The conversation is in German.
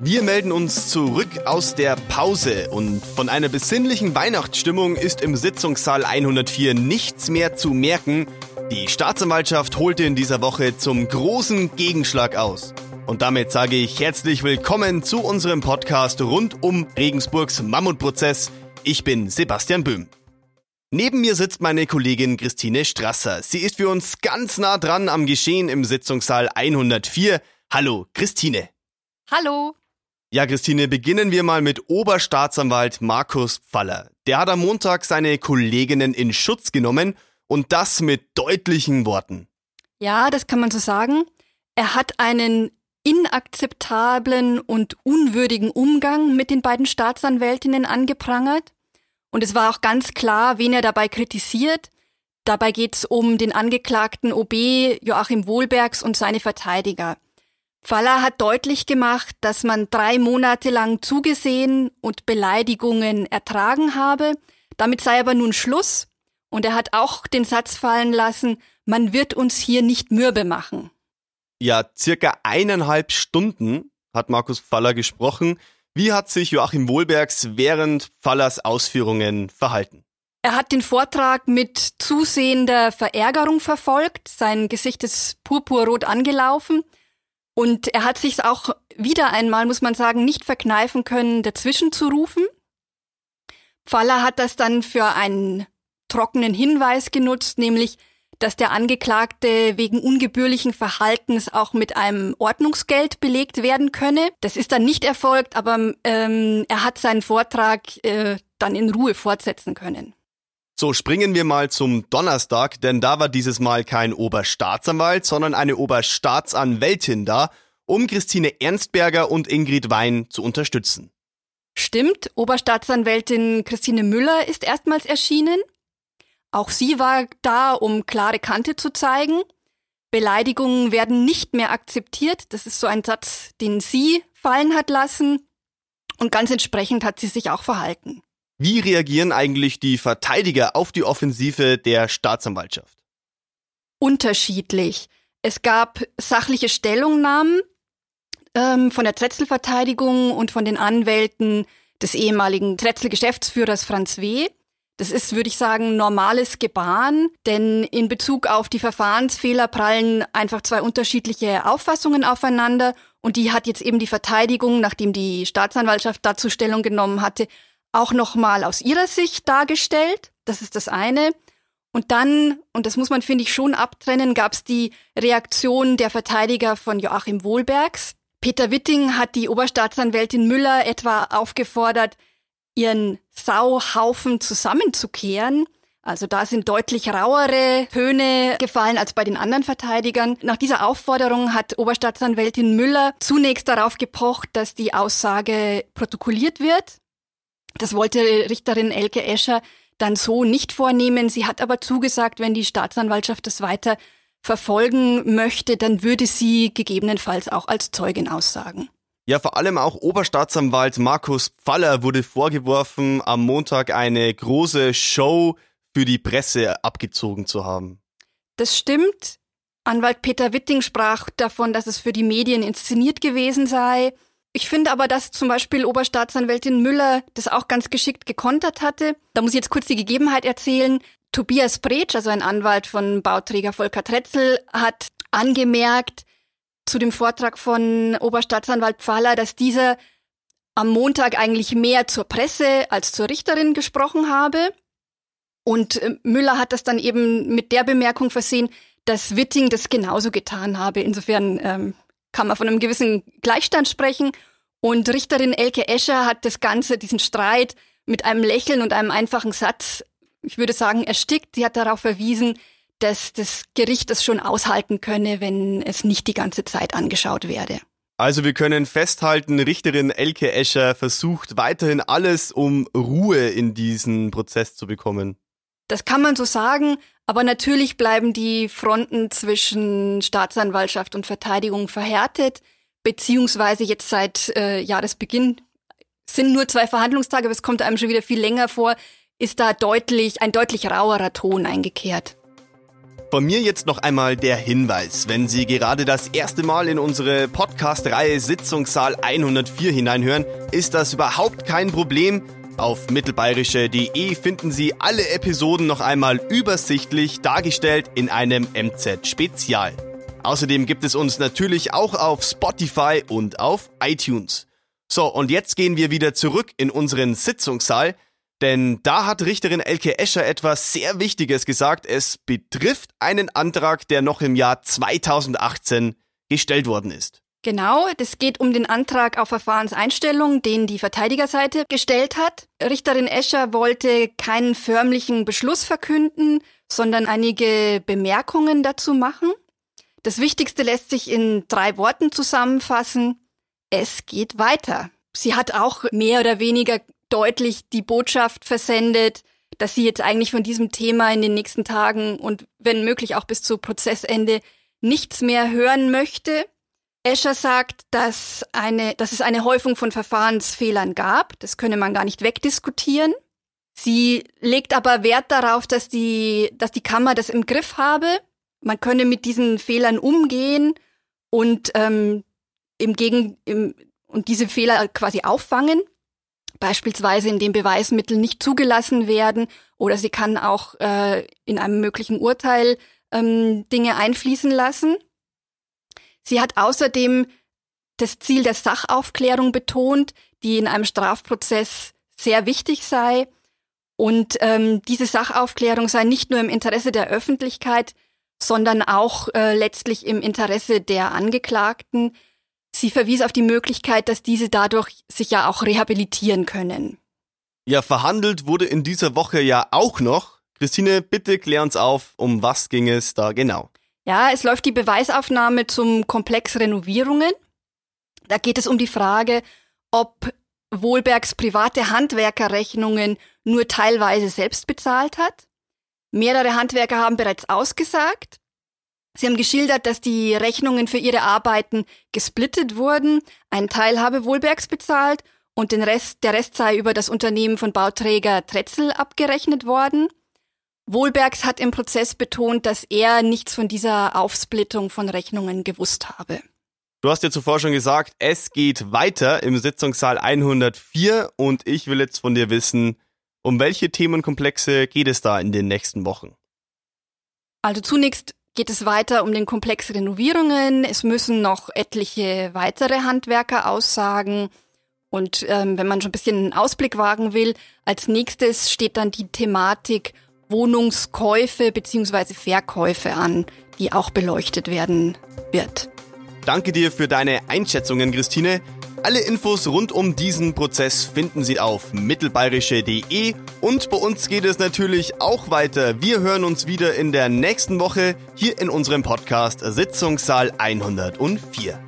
Wir melden uns zurück aus der Pause und von einer besinnlichen Weihnachtsstimmung ist im Sitzungssaal 104 nichts mehr zu merken. Die Staatsanwaltschaft holte in dieser Woche zum großen Gegenschlag aus. Und damit sage ich herzlich willkommen zu unserem Podcast rund um Regensburgs Mammutprozess. Ich bin Sebastian Böhm. Neben mir sitzt meine Kollegin Christine Strasser. Sie ist für uns ganz nah dran am Geschehen im Sitzungssaal 104. Hallo, Christine. Hallo. Ja, Christine, beginnen wir mal mit Oberstaatsanwalt Markus Pfaller. Der hat am Montag seine Kolleginnen in Schutz genommen und das mit deutlichen Worten. Ja, das kann man so sagen. Er hat einen inakzeptablen und unwürdigen Umgang mit den beiden Staatsanwältinnen angeprangert. Und es war auch ganz klar, wen er dabei kritisiert. Dabei geht es um den Angeklagten OB Joachim Wohlbergs und seine Verteidiger. Faller hat deutlich gemacht, dass man drei Monate lang zugesehen und Beleidigungen ertragen habe. Damit sei aber nun Schluss. Und er hat auch den Satz fallen lassen, man wird uns hier nicht mürbe machen. Ja, circa eineinhalb Stunden hat Markus Faller gesprochen. Wie hat sich Joachim Wohlbergs während Fallers Ausführungen verhalten? Er hat den Vortrag mit zusehender Verärgerung verfolgt. Sein Gesicht ist purpurrot angelaufen. Und er hat sich auch wieder einmal, muss man sagen, nicht verkneifen können, dazwischen zu rufen. Pfaller hat das dann für einen trockenen Hinweis genutzt, nämlich, dass der Angeklagte wegen ungebührlichen Verhaltens auch mit einem Ordnungsgeld belegt werden könne. Das ist dann nicht erfolgt, aber ähm, er hat seinen Vortrag äh, dann in Ruhe fortsetzen können. So, springen wir mal zum Donnerstag, denn da war dieses Mal kein Oberstaatsanwalt, sondern eine Oberstaatsanwältin da, um Christine Ernstberger und Ingrid Wein zu unterstützen. Stimmt, Oberstaatsanwältin Christine Müller ist erstmals erschienen. Auch sie war da, um klare Kante zu zeigen. Beleidigungen werden nicht mehr akzeptiert. Das ist so ein Satz, den sie fallen hat lassen. Und ganz entsprechend hat sie sich auch verhalten. Wie reagieren eigentlich die Verteidiger auf die Offensive der Staatsanwaltschaft? Unterschiedlich. Es gab sachliche Stellungnahmen ähm, von der Tretzel-Verteidigung und von den Anwälten des ehemaligen Tretzel-Geschäftsführers Franz W. Das ist, würde ich sagen, normales Gebaren, denn in Bezug auf die Verfahrensfehler prallen einfach zwei unterschiedliche Auffassungen aufeinander und die hat jetzt eben die Verteidigung, nachdem die Staatsanwaltschaft dazu Stellung genommen hatte, auch nochmal aus ihrer Sicht dargestellt. Das ist das eine. Und dann, und das muss man, finde ich, schon abtrennen, gab es die Reaktion der Verteidiger von Joachim Wohlbergs. Peter Witting hat die Oberstaatsanwältin Müller etwa aufgefordert, ihren Sauhaufen zusammenzukehren. Also da sind deutlich rauere Töne gefallen als bei den anderen Verteidigern. Nach dieser Aufforderung hat Oberstaatsanwältin Müller zunächst darauf gepocht, dass die Aussage protokolliert wird. Das wollte Richterin Elke Escher dann so nicht vornehmen. Sie hat aber zugesagt, wenn die Staatsanwaltschaft das weiter verfolgen möchte, dann würde sie gegebenenfalls auch als Zeugin aussagen. Ja, vor allem auch Oberstaatsanwalt Markus Pfaller wurde vorgeworfen, am Montag eine große Show für die Presse abgezogen zu haben. Das stimmt. Anwalt Peter Witting sprach davon, dass es für die Medien inszeniert gewesen sei. Ich finde aber, dass zum Beispiel Oberstaatsanwältin Müller das auch ganz geschickt gekontert hatte. Da muss ich jetzt kurz die Gegebenheit erzählen. Tobias Bretsch, also ein Anwalt von Bauträger Volker Tretzel, hat angemerkt zu dem Vortrag von Oberstaatsanwalt Pfahler, dass dieser am Montag eigentlich mehr zur Presse als zur Richterin gesprochen habe. Und äh, Müller hat das dann eben mit der Bemerkung versehen, dass Witting das genauso getan habe. Insofern ähm, kann man von einem gewissen Gleichstand sprechen. Und Richterin Elke Escher hat das Ganze, diesen Streit mit einem Lächeln und einem einfachen Satz, ich würde sagen, erstickt. Sie hat darauf verwiesen, dass das Gericht es schon aushalten könne, wenn es nicht die ganze Zeit angeschaut werde. Also wir können festhalten, Richterin Elke Escher versucht weiterhin alles, um Ruhe in diesen Prozess zu bekommen. Das kann man so sagen, aber natürlich bleiben die Fronten zwischen Staatsanwaltschaft und Verteidigung verhärtet, beziehungsweise jetzt seit äh, Jahresbeginn sind nur zwei Verhandlungstage, aber es kommt einem schon wieder viel länger vor, ist da deutlich, ein deutlich rauerer Ton eingekehrt. Von mir jetzt noch einmal der Hinweis, wenn Sie gerade das erste Mal in unsere Podcast-Reihe Sitzungssaal 104 hineinhören, ist das überhaupt kein Problem. Auf mittelbayerische.de finden Sie alle Episoden noch einmal übersichtlich dargestellt in einem MZ-Spezial. Außerdem gibt es uns natürlich auch auf Spotify und auf iTunes. So, und jetzt gehen wir wieder zurück in unseren Sitzungssaal. Denn da hat Richterin Elke Escher etwas sehr Wichtiges gesagt. Es betrifft einen Antrag, der noch im Jahr 2018 gestellt worden ist. Genau, das geht um den Antrag auf Verfahrenseinstellung, den die Verteidigerseite gestellt hat. Richterin Escher wollte keinen förmlichen Beschluss verkünden, sondern einige Bemerkungen dazu machen. Das Wichtigste lässt sich in drei Worten zusammenfassen. Es geht weiter. Sie hat auch mehr oder weniger deutlich die Botschaft versendet, dass sie jetzt eigentlich von diesem Thema in den nächsten Tagen und wenn möglich auch bis zu Prozessende nichts mehr hören möchte. Escher sagt, dass, eine, dass es eine Häufung von Verfahrensfehlern gab. Das könne man gar nicht wegdiskutieren. Sie legt aber Wert darauf, dass die, dass die Kammer das im Griff habe. Man könne mit diesen Fehlern umgehen und ähm, im Gegen im, und diese Fehler quasi auffangen beispielsweise indem Beweismittel nicht zugelassen werden oder sie kann auch äh, in einem möglichen Urteil ähm, Dinge einfließen lassen. Sie hat außerdem das Ziel der Sachaufklärung betont, die in einem Strafprozess sehr wichtig sei. Und ähm, diese Sachaufklärung sei nicht nur im Interesse der Öffentlichkeit, sondern auch äh, letztlich im Interesse der Angeklagten, Sie verwies auf die Möglichkeit, dass diese dadurch sich ja auch rehabilitieren können. Ja, verhandelt wurde in dieser Woche ja auch noch. Christine, bitte klär uns auf, um was ging es da genau? Ja, es läuft die Beweisaufnahme zum Komplex Renovierungen. Da geht es um die Frage, ob Wohlbergs private Handwerkerrechnungen nur teilweise selbst bezahlt hat. Mehrere Handwerker haben bereits ausgesagt. Sie haben geschildert, dass die Rechnungen für ihre Arbeiten gesplittet wurden. Ein Teil habe Wohlbergs bezahlt und den Rest, der Rest sei über das Unternehmen von Bauträger Tretzel abgerechnet worden. Wohlbergs hat im Prozess betont, dass er nichts von dieser Aufsplittung von Rechnungen gewusst habe. Du hast ja zuvor schon gesagt, es geht weiter im Sitzungssaal 104 und ich will jetzt von dir wissen, um welche Themenkomplexe geht es da in den nächsten Wochen? Also zunächst geht es weiter um den Komplex Renovierungen. Es müssen noch etliche weitere Handwerker aussagen. Und ähm, wenn man schon ein bisschen einen Ausblick wagen will, als nächstes steht dann die Thematik Wohnungskäufe bzw. Verkäufe an, die auch beleuchtet werden wird. Danke dir für deine Einschätzungen, Christine. Alle Infos rund um diesen Prozess finden Sie auf mittelbayerische.de und bei uns geht es natürlich auch weiter. Wir hören uns wieder in der nächsten Woche hier in unserem Podcast Sitzungssaal 104.